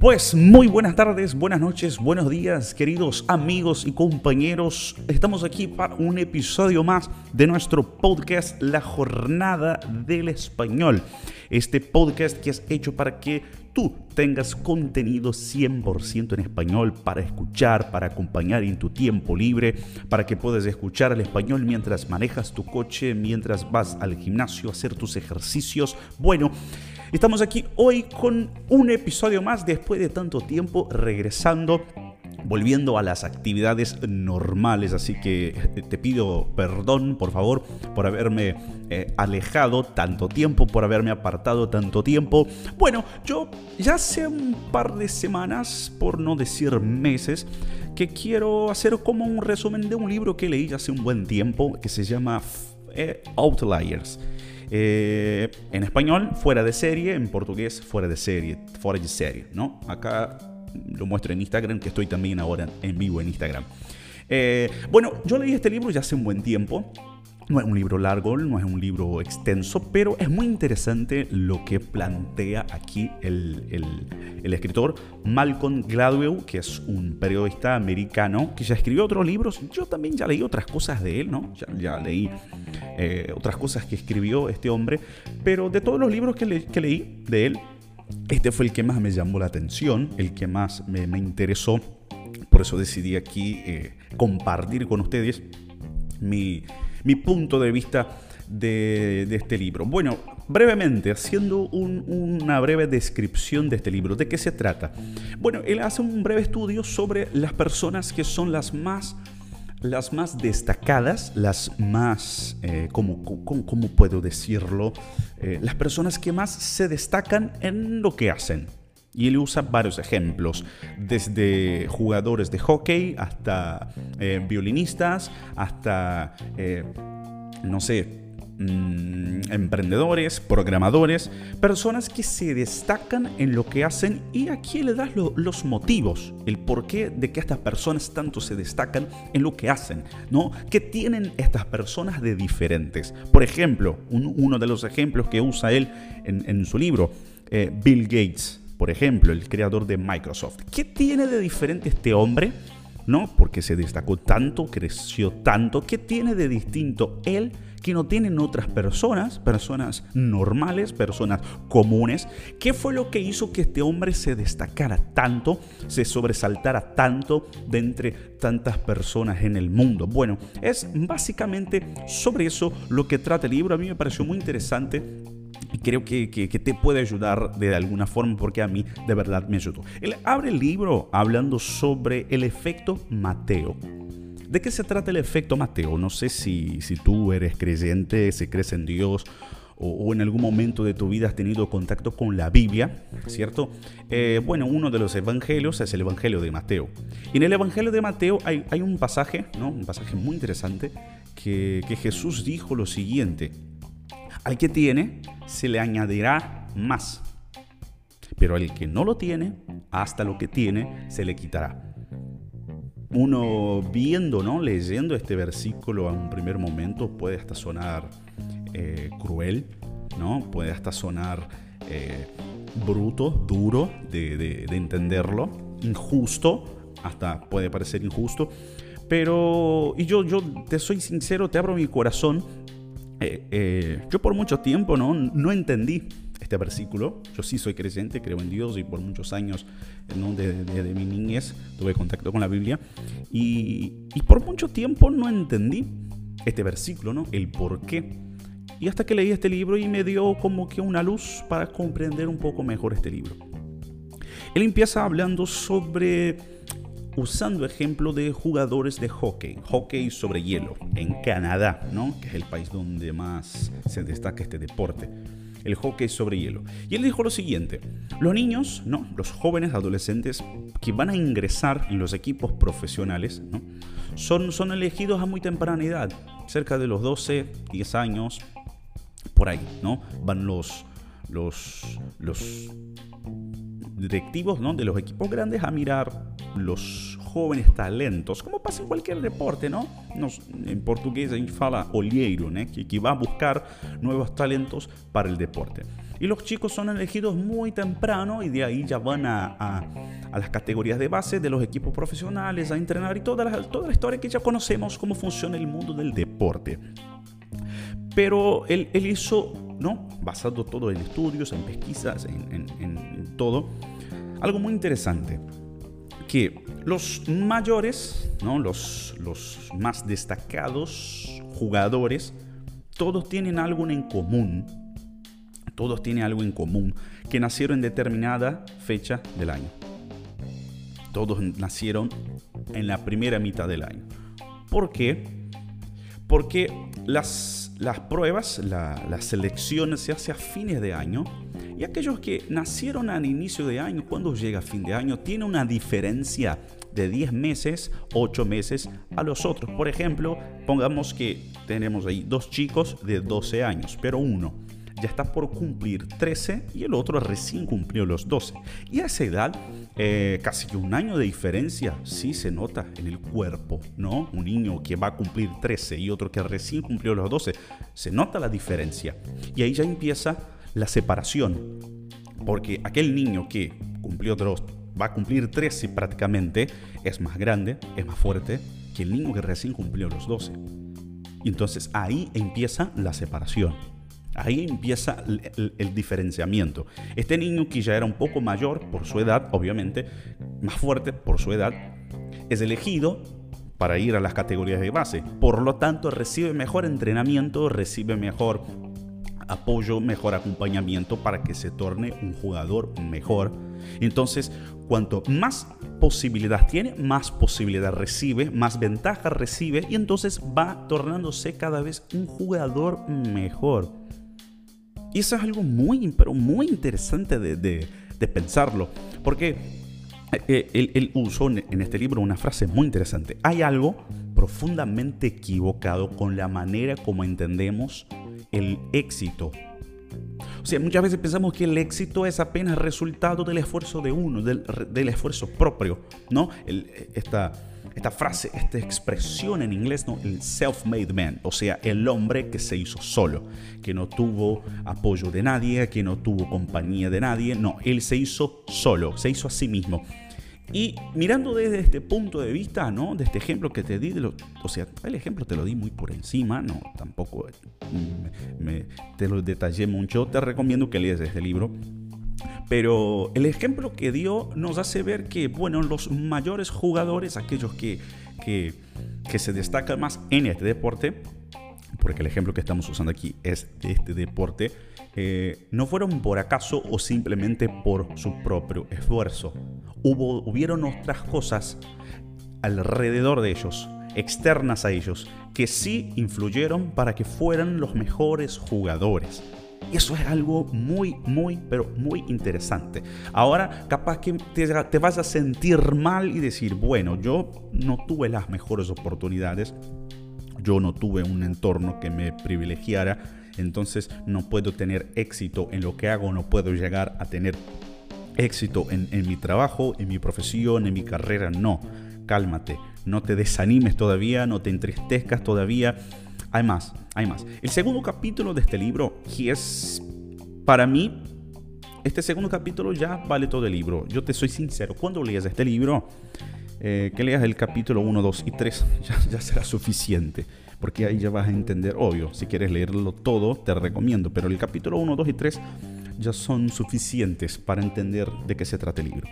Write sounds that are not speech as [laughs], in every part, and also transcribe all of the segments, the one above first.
Pues muy buenas tardes, buenas noches, buenos días, queridos amigos y compañeros. Estamos aquí para un episodio más de nuestro podcast La Jornada del Español. Este podcast que es hecho para que tú tengas contenido 100% en español para escuchar, para acompañar en tu tiempo libre, para que puedas escuchar el español mientras manejas tu coche, mientras vas al gimnasio a hacer tus ejercicios. Bueno, Estamos aquí hoy con un episodio más después de tanto tiempo regresando volviendo a las actividades normales, así que eh, te pido perdón, por favor, por haberme eh, alejado tanto tiempo, por haberme apartado tanto tiempo. Bueno, yo ya hace un par de semanas, por no decir meses, que quiero hacer como un resumen de un libro que leí hace un buen tiempo, que se llama eh, Outliers. Eh, en español, fuera de serie, en portugués, fuera de serie, fuera de serie, ¿no? Acá lo muestro en Instagram, que estoy también ahora en vivo en Instagram. Eh, bueno, yo leí este libro ya hace un buen tiempo. No es un libro largo, no es un libro extenso, pero es muy interesante lo que plantea aquí el, escritor Malcolm Gladwell, que es un periodista americano que ya escribió otros libros. Yo también ya leí otras cosas de él, ¿no? Ya, leí eh, otras cosas que escribió este hombre, pero de todos los libros que, leí de él, este fue el que más me llamó la atención, el que más me, interesó. Por eso decidí aquí eh, compartir con ustedes mi mi punto de vista de, este libro. Bueno, brevemente, haciendo una breve descripción de este libro, ¿de qué se trata? Bueno, él hace un breve estudio sobre las personas que son las más las más destacadas, las más, eh, ¿cómo, puedo decirlo? Eh, las personas que más se destacan en lo que hacen. Y él usa varios ejemplos, desde jugadores de hockey hasta eh, violinistas, hasta, no sé, mm, emprendedores, programadores, personas que se destacan en lo que hacen y aquí le das los motivos, el porqué de que estas personas tanto se destacan en lo que hacen, ¿no? ¿Qué tienen estas personas de diferentes? Por ejemplo, uno de los ejemplos que usa él en, su libro, eh, Bill Gates por ejemplo, el creador de Microsoft. ¿Qué tiene de diferente este hombre? ¿No? Porque se destacó tanto, creció tanto. ¿Qué tiene de distinto él que no tienen otras personas, personas normales, personas comunes? ¿Qué fue lo que hizo que este hombre se destacara tanto, se sobresaltara tanto de entre tantas personas en el mundo? Bueno, es básicamente sobre eso lo que trata el libro. A mí me pareció muy interesante y creo que, te puede ayudar de alguna forma porque a mí de verdad me ayudó. Él abre el libro hablando sobre el efecto Mateo. ¿De qué se trata el efecto Mateo? No sé si, si tú eres creyente, si crees en Dios o, en algún momento de tu vida has tenido contacto con la Biblia, ¿cierto? Eh, bueno, uno de los evangelios es el Evangelio de Mateo. Y en el Evangelio de Mateo hay, hay un pasaje, ¿no? Un pasaje muy interesante que, que Jesús dijo lo siguiente. Al que tiene, se le añadirá más. Pero al que no lo tiene, hasta lo que tiene, se le quitará. Uno viendo, ¿no? leyendo este versículo a un primer momento puede hasta sonar eh, cruel, ¿no? puede hasta sonar eh, bruto, duro de, de entenderlo, injusto, hasta puede parecer injusto. Pero, y yo, yo te soy sincero, te abro mi corazón eh, yo por mucho tiempo no, no entendí este versículo. Yo sí soy creyente, creo en Dios y por muchos años ¿no? de, mi niñez tuve contacto con la Biblia. Y, y, por mucho tiempo no entendí este versículo, ¿no? El por qué. Y hasta que leí este libro y me dio como que una luz para comprender un poco mejor este libro. Él empieza hablando sobre usando ejemplo de jugadores de hockey, hockey sobre hielo, en Canadá, ¿no? que es el país donde más se destaca este deporte, el hockey sobre hielo. Y él dijo lo siguiente, los niños, ¿no? los jóvenes adolescentes que van a ingresar en los equipos profesionales, ¿no? son, son elegidos a muy temprana edad, cerca de los 12, 10 años, por ahí, ¿no? Van los, los, los directivos ¿no? de los equipos grandes a mirar los jóvenes talentos, como pasa en cualquier deporte, ¿no? En portugués ahí fala olheiro, que, que va a buscar nuevos talentos para el deporte. Y los chicos son elegidos muy temprano y de ahí ya van a, a, a las categorías de base de los equipos profesionales, a entrenar y toda la, toda la historia que ya conocemos cómo funciona el mundo del deporte. Pero él, él hizo, ¿no? basado todo en estudios, en pesquisas, en todo, algo muy interesante que los mayores, ¿no? los, los más destacados jugadores, todos tienen algo en común. Todos tienen algo en común, que nacieron en determinada fecha del año. Todos nacieron en la primera mitad del año. ¿Por qué? Porque las, las pruebas, la, las selecciones se hacen a fines de año y aquellos que nacieron al inicio de año, cuando llega fin de año, tiene una diferencia de 10 meses, 8 meses a los otros. Por ejemplo, pongamos que tenemos ahí dos chicos de 12 años, pero uno ya está por cumplir 13 y el otro recién cumplió los 12. Y a esa edad, eh, casi que un año de diferencia sí se nota en el cuerpo, ¿no? Un niño que va a cumplir 13 y otro que recién cumplió los 12, se nota la diferencia. Y ahí ya empieza la separación. Porque aquel niño que cumplió dos, va a cumplir 13 prácticamente, es más grande, es más fuerte que el niño que recién cumplió los 12. Y entonces ahí empieza la separación. Ahí empieza el, diferenciamiento. Este niño que ya era un poco mayor por su edad, obviamente, más fuerte por su edad, es elegido para ir a las categorías de base. Por lo tanto, recibe mejor entrenamiento, recibe mejor apoyo, mejor acompañamiento para que se torne un jugador mejor. Entonces, cuanto más posibilidad tiene, más posibilidad recibe, más ventaja recibe y entonces va tornándose cada vez un jugador mejor. Y eso es algo muy, pero muy interesante de, de, de pensarlo, porque eh, él, él, usó en este libro una frase muy interesante. Hay algo profundamente equivocado con la manera como entendemos el éxito. O sea, muchas veces pensamos que el éxito es apenas resultado del esfuerzo de uno, del, esfuerzo propio, ¿no? Esta, esta frase, esta expresión en inglés, ¿no? El self-made man, o sea, el hombre que se hizo solo, que no tuvo apoyo de nadie, que no tuvo compañía de nadie, no, él se hizo solo, se hizo a sí mismo. Y mirando desde este punto de vista, ¿no? De este ejemplo que te di, de lo, o sea, el ejemplo te lo di muy por encima, no, tampoco me, me, te lo detallé mucho, te recomiendo que leas este libro. Pero el ejemplo que dio nos hace ver que, bueno, los mayores jugadores, aquellos que, que, que se destacan más en este deporte, porque el ejemplo que estamos usando aquí es de este deporte, eh, no fueron por acaso o simplemente por su propio esfuerzo. Hubo, hubieron otras cosas alrededor de ellos, externas a ellos, que sí influyeron para que fueran los mejores jugadores. Y eso es algo muy, muy, pero muy interesante. Ahora, capaz que te, te, vas a sentir mal y decir, bueno, yo no tuve las mejores oportunidades, yo no tuve un entorno que me privilegiara, entonces no puedo tener éxito en lo que hago, no puedo llegar a tener éxito en, mi trabajo, en mi profesión, en mi carrera, no. Cálmate, no te desanimes todavía, no te entristezcas todavía. Hay más, hay más. El segundo capítulo de este libro, que es para mí, este segundo capítulo ya vale todo el libro. Yo te soy sincero, cuando leas este libro, eh, que leas el capítulo 1, 2 y 3, [laughs] ya, ya será suficiente porque ahí ya vas a entender, obvio, si quieres leerlo todo, te recomiendo, pero el capítulo 1, 2 y 3 ya son suficientes para entender de qué se trata el libro.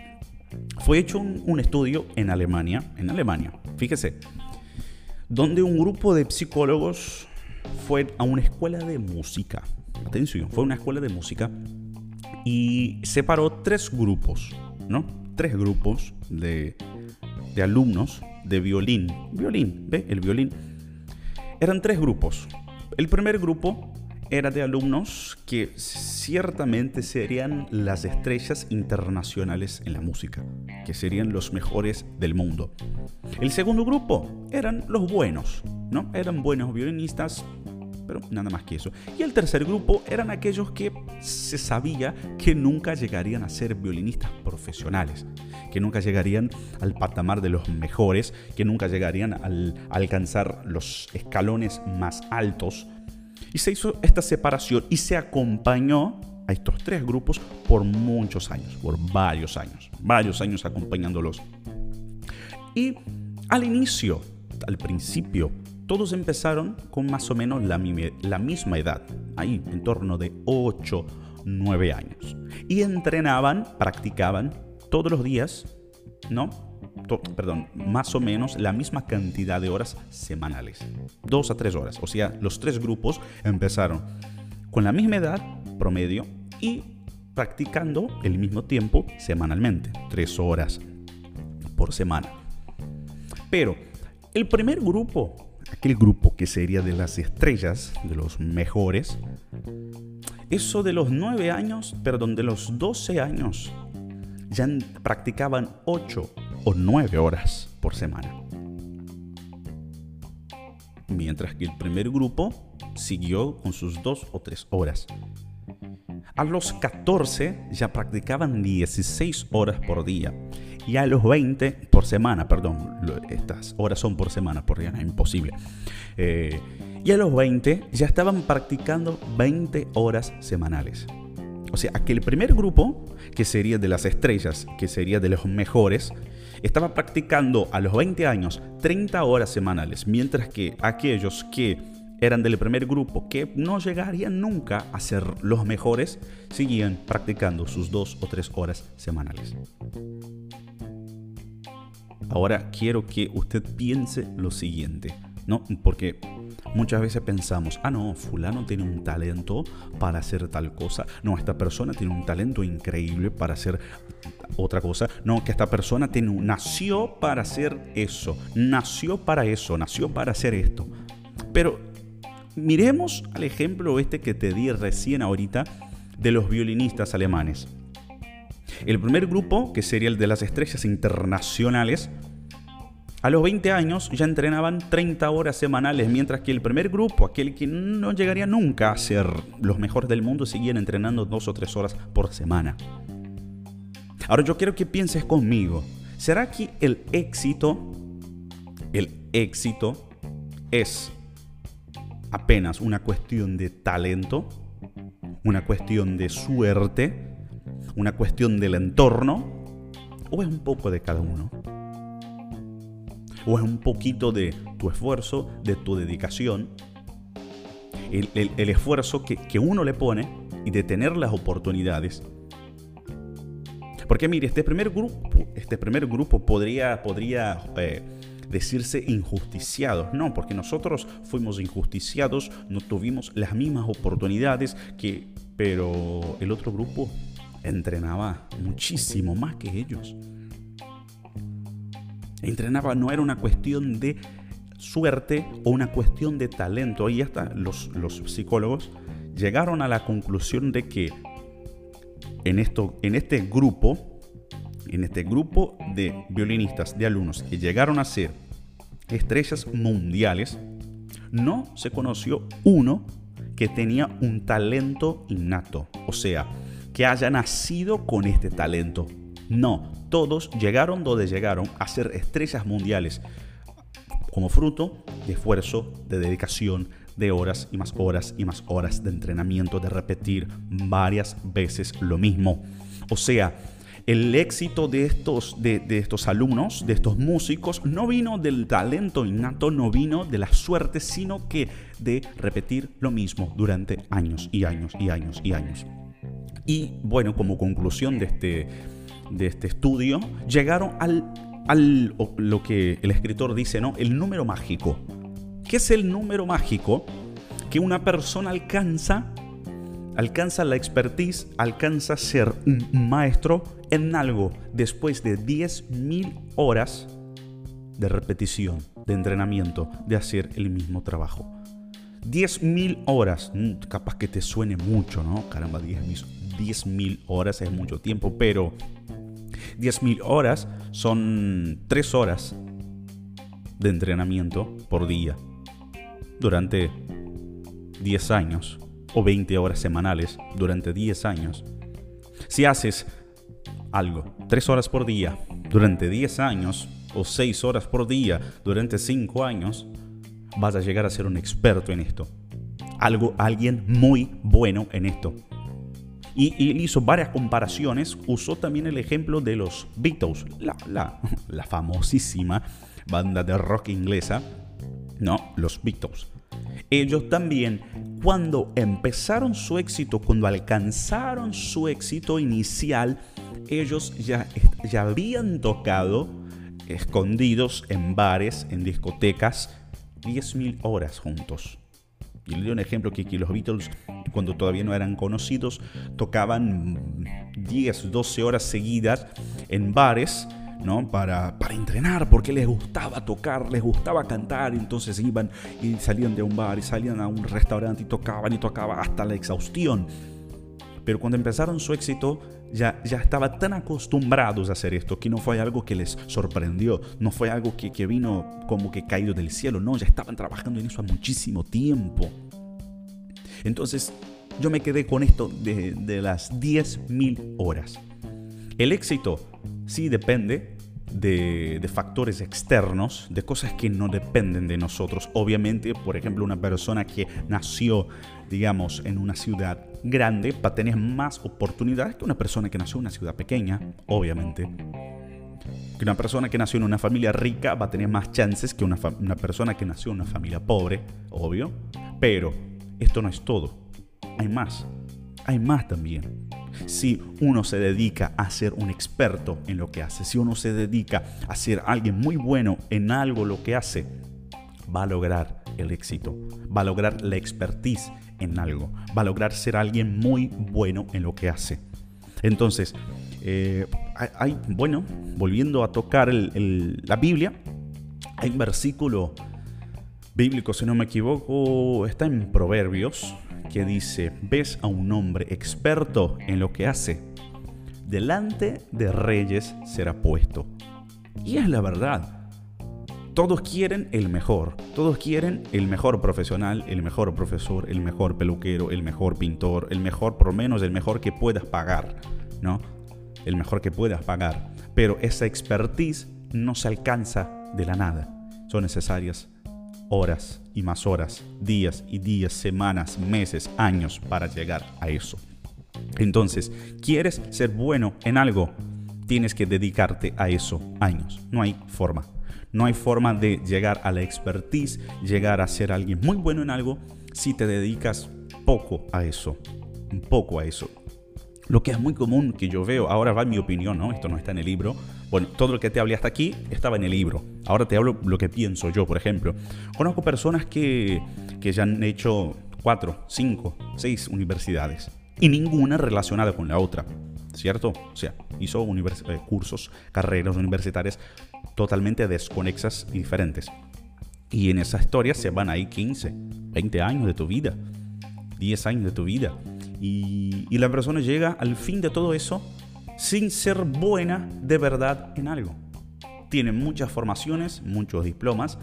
Fue hecho un, un estudio en Alemania, en Alemania, fíjese, donde un grupo de psicólogos fue a una escuela de música. Atención, fue una escuela de música y separó tres grupos, ¿no? Tres grupos de, de alumnos de violín. Violín, ¿ve? El violín eran tres grupos. El primer grupo era de alumnos que ciertamente serían las estrellas internacionales en la música, que serían los mejores del mundo. El segundo grupo eran los buenos, ¿no? Eran buenos violinistas, pero nada más que eso. Y el tercer grupo eran aquellos que se sabía que nunca llegarían a ser violinistas profesionales, que nunca llegarían al patamar de los mejores, que nunca llegarían al, alcanzar los escalones más altos. Y se hizo esta separación y se acompañó a estos tres grupos por muchos años, por varios años, varios años acompañándolos. Y al inicio, al principio, todos empezaron con más o menos la, misma edad, ahí en torno de 8, 9 años. Y entrenaban, practicaban todos los días, ¿no? perdón, más o menos la misma cantidad de horas semanales. Dos a tres horas. O sea, los tres grupos empezaron con la misma edad promedio y practicando el mismo tiempo semanalmente. Tres horas por semana. Pero el primer grupo, aquel grupo que sería de las estrellas, de los mejores, eso de los 9 años, perdón, de los 12 años, ya practicaban 8 o 9 horas por semana. Mientras que el primer grupo siguió con sus 2 o 3 horas. A los 14 ya practicaban 16 horas por día y a los 20 por semana, perdón, estas horas son por semana, por día, es imposible. Eh, y a los 20 ya estaban practicando 20 horas semanales. O sea, aquel primer grupo, que sería de las estrellas, que sería de los mejores, estaba practicando a los 20 años 30 horas semanales, mientras que aquellos que eran del primer grupo, que no llegarían nunca a ser los mejores, seguían practicando sus 2 o 3 horas semanales. Ahora quiero que usted piense lo siguiente, ¿no? Porque muchas veces pensamos, ah, no, fulano tiene un talento para hacer tal cosa. No, esta persona tiene un talento increíble para hacer otra cosa. No, que esta persona tiene, nació para hacer eso, nació para eso, nació para hacer esto. Pero miremos al ejemplo este que te di recién ahorita de los violinistas alemanes. El primer grupo, que sería el de las estrellas internacionales, a los 20 años ya entrenaban 30 horas semanales, mientras que el primer grupo, aquel que no llegaría nunca a ser los mejores del mundo, seguían entrenando 2 o 3 horas por semana. Ahora yo quiero que pienses conmigo, ¿será que el éxito, el éxito es apenas una cuestión de talento, una cuestión de suerte, una cuestión del entorno, o es un poco de cada uno? ¿O es un poquito de tu esfuerzo, de tu dedicación? El, esfuerzo que, uno le pone y de tener las oportunidades. Porque mire, este primer grupo, este primer grupo podría, podría eh, decirse injusticiados. No, porque nosotros fuimos injusticiados, no tuvimos las mismas oportunidades que... Pero el otro grupo entrenaba muchísimo más que ellos. Entrenaba no era una cuestión de suerte o una cuestión de talento. Ahí hasta los, los psicólogos llegaron a la conclusión de que en, esto, en este grupo, en este grupo de violinistas, de alumnos que llegaron a ser estrellas mundiales, no se conoció uno que tenía un talento innato. O sea, que haya nacido con este talento. No, todos llegaron donde llegaron a ser estrellas mundiales como fruto de esfuerzo, de dedicación, de horas y más horas y más horas de entrenamiento, de repetir varias veces lo mismo. O sea, el éxito de estos, de, de, estos alumnos, de estos músicos, no vino del talento innato, no vino de la suerte, sino que de repetir lo mismo durante años y años y años y años. Y bueno, como conclusión de este, de este estudio, llegaron al, al lo que el escritor dice, ¿no? El número mágico. ¿Qué es el número mágico? Que una persona alcanza, alcanza la expertise, alcanza ser un maestro en algo después de 10.000 horas de repetición, de entrenamiento, de hacer el mismo trabajo. 10.000 horas, mm, capaz que te suene mucho, ¿no? Caramba, 10.000 horas es mucho tiempo, pero 10.000 horas son 3 horas de entrenamiento por día durante 10 años o 20 horas semanales durante 10 años. Si haces algo 3 horas por día durante 10 años o 6 horas por día durante 5 años, vas a llegar a ser un experto en esto. Algo, alguien muy bueno en esto. Y, hizo varias comparaciones, usó también el ejemplo de los Beatles, la, la, [laughs] la famosísima banda de rock inglesa, no, los Beatles. Ellos también, cuando empezaron su éxito, cuando alcanzaron su éxito inicial, ellos ya, ya habían tocado escondidos en bares, en discotecas, 10.000 horas juntos. Y le doy un ejemplo que, que los Beatles, cuando todavía no eran conocidos, tocaban 10, 12 horas seguidas en bares ¿no? Para, para entrenar, porque les gustaba tocar, les gustaba cantar, entonces iban y salían de un bar y salían a un restaurante y tocaban y tocaban hasta la exhaustión. Pero cuando empezaron su éxito, ya, ya estaban tan acostumbrados a hacer esto que no fue algo que les sorprendió, no fue algo que, que vino como que caído del cielo, no, ya estaban trabajando en eso a muchísimo tiempo. Entonces, yo me quedé con esto de, de las 10.000 horas. El éxito sí depende de, factores externos, de cosas que no dependen de nosotros. Obviamente, por ejemplo, una persona que nació, digamos, en una ciudad grande va a tener más oportunidades que una persona que nació en una ciudad pequeña, obviamente. Que una persona que nació en una familia rica va a tener más chances que una, una persona que nació en una familia pobre, obvio. Pero esto no es todo. Hay más. Hay más también si uno se dedica a ser un experto en lo que hace, si uno se dedica a ser alguien muy bueno en algo lo que hace, va a lograr el éxito, va a lograr la expertise en algo, va a lograr ser alguien muy bueno en lo que hace. Entonces, eh, hay, bueno, volviendo a tocar la Biblia, hay un versículo bíblico, si no me equivoco, está en Proverbios, que dice, ves a un hombre experto en lo que hace, delante de reyes será puesto. Y es la verdad. Todos quieren el mejor, todos quieren el mejor profesional, el mejor profesor, el mejor peluquero, el mejor pintor, el mejor, por lo menos el mejor que puedas pagar, ¿no? El mejor que puedas pagar. Pero esa expertise no se alcanza de la nada. Son necesarias horas y más horas, días y días, semanas, meses, años para llegar a eso. Entonces, ¿quieres ser bueno en algo? Tienes que dedicarte a eso años. No hay forma. No hay forma de llegar a la expertise, llegar a ser alguien muy bueno en algo si te dedicas poco a eso. Un poco a eso. Lo que es muy común que yo veo, ahora va mi opinión, ¿no? Esto no está en el libro. Bueno, todo lo que te hablé hasta aquí estaba en el libro. Ahora te hablo lo que pienso yo, por ejemplo. Conozco personas que, que ya han hecho cuatro, cinco, seis universidades y ninguna relacionada con la otra. ¿Cierto? O sea, hizo eh, cursos, carreras universitarias totalmente desconexas y diferentes. Y en esa historia se van ahí 15, 20 años de tu vida, 10 años de tu vida. Y, la persona llega al fin de todo eso sin ser buena de verdad en algo. Tiene muchas formaciones, muchos diplomas,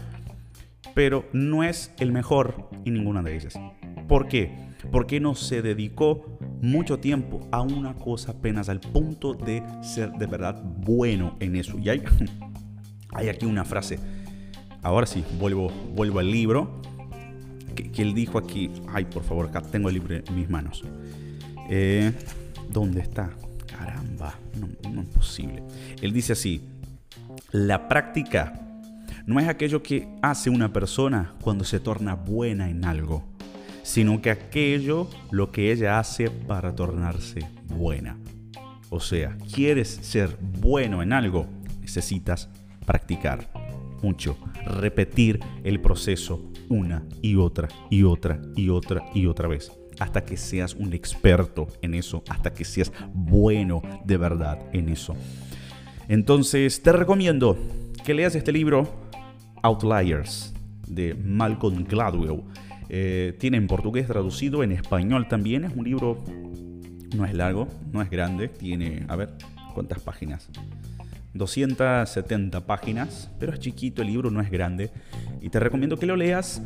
pero no es el mejor en ninguna de ellas. ¿Por qué? Porque no se dedicó mucho tiempo a una cosa apenas al punto de ser de verdad bueno en eso. Y hay, [laughs] hay aquí una frase. Ahora sí, vuelvo, vuelvo al libro que, él dijo aquí, ay, por favor, acá tengo el libro en mis manos. Eh, ¿Dónde está? Caramba, no, no es posible. Él dice así, la práctica no es aquello que hace una persona cuando se torna buena en algo, sino que aquello lo que ella hace para tornarse buena. O sea, quieres ser bueno en algo, necesitas practicar mucho, repetir el proceso una y otra y otra y otra y otra vez hasta que seas un experto en eso, hasta que seas bueno de verdad en eso. Entonces te recomiendo que leas este libro, Outliers, de Malcolm Gladwell. Eh, tiene en portugués traducido, en español también. Es un libro, no es largo, no es grande, tiene, a ver, ¿cuántas páginas? 270 páginas, pero es chiquito el libro, no es grande. Y te recomiendo que lo leas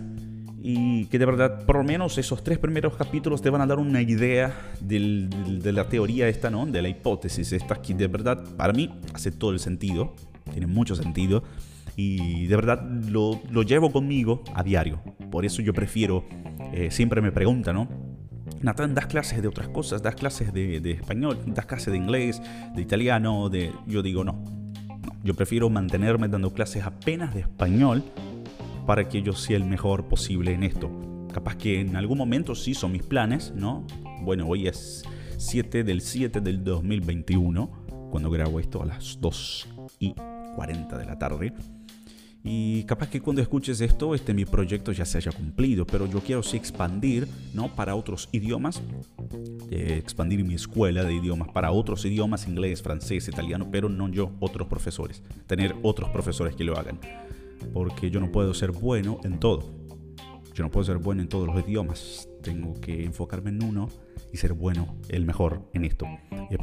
y que de verdad, por lo menos esos tres primeros capítulos te van a dar una idea de la teoría esta, ¿no? De la hipótesis esta, que de verdad, para mí, hace todo el sentido, tiene mucho sentido, y de verdad lo, lo llevo conmigo a diario. Por eso yo prefiero, eh, siempre me preguntan, ¿no? Natán, das clases de otras cosas, das clases de, de, español, das clases de inglés, de italiano, de... Yo digo, no. Yo prefiero mantenerme dando clases apenas de español para que yo sea el mejor posible en esto. Capaz que en algún momento sí son mis planes, ¿no? Bueno, hoy es 7 del 7 del 2021, cuando grabo esto a las 2 y 40 de la tarde. Y capaz que cuando escuches esto, este mi proyecto ya se haya cumplido, pero yo quiero sí expandir, ¿no? Para otros idiomas, eh, expandir mi escuela de idiomas para otros idiomas, inglés, francés, italiano, pero no yo, otros profesores, tener otros profesores que lo hagan porque yo no puedo ser bueno en todo. Yo no puedo ser bueno en todos los idiomas. Tengo que enfocarme en uno y ser bueno, el mejor en esto.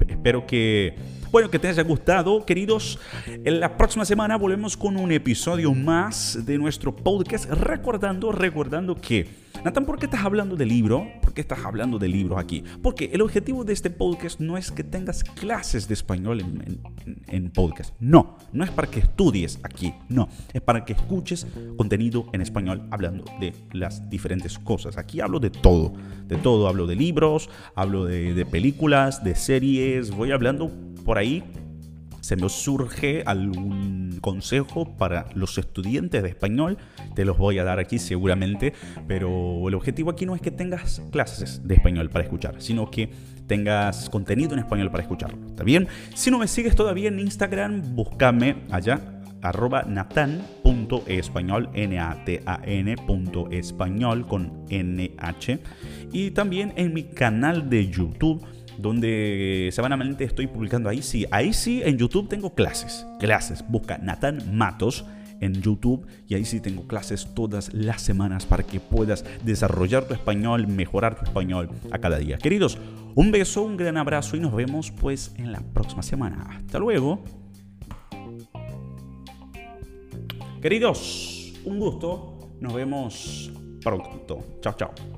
Espero que, bueno, que te haya gustado, queridos. En la próxima semana volvemos con un episodio más de nuestro podcast, recordando, recordando que Nathan, ¿por qué estás hablando de libro? ¿Por qué estás hablando de libros aquí? Porque el objetivo de este podcast no es que tengas clases de español en, en, podcast. No, no es para que estudies aquí. No, es para que escuches contenido en español hablando de las diferentes cosas. Aquí hablo de todo, de todo. Hablo de libros, hablo de, de películas, de series. Voy hablando por ahí se me surge algún consejo para los estudiantes de español, te los voy a dar aquí seguramente, pero el objetivo aquí no es que tengas clases de español para escuchar, sino que tengas contenido en español para escucharlo. ¿Está bien? Si no me sigues todavía en Instagram, búscame allá arroba natan.español, N-A-T-A-N español con N-H. Y también en mi canal de YouTube donde semanalmente estoy publicando ahí sí. Ahí sí, en YouTube tengo clases. Clases. Busca Nathan Matos en YouTube y ahí sí tengo clases todas las semanas para que puedas desarrollar tu español, mejorar tu español a cada día. Queridos, un beso, un gran abrazo y nos vemos pues en la próxima semana. Hasta luego. Queridos, un gusto. Nos vemos pronto. Chao, chao.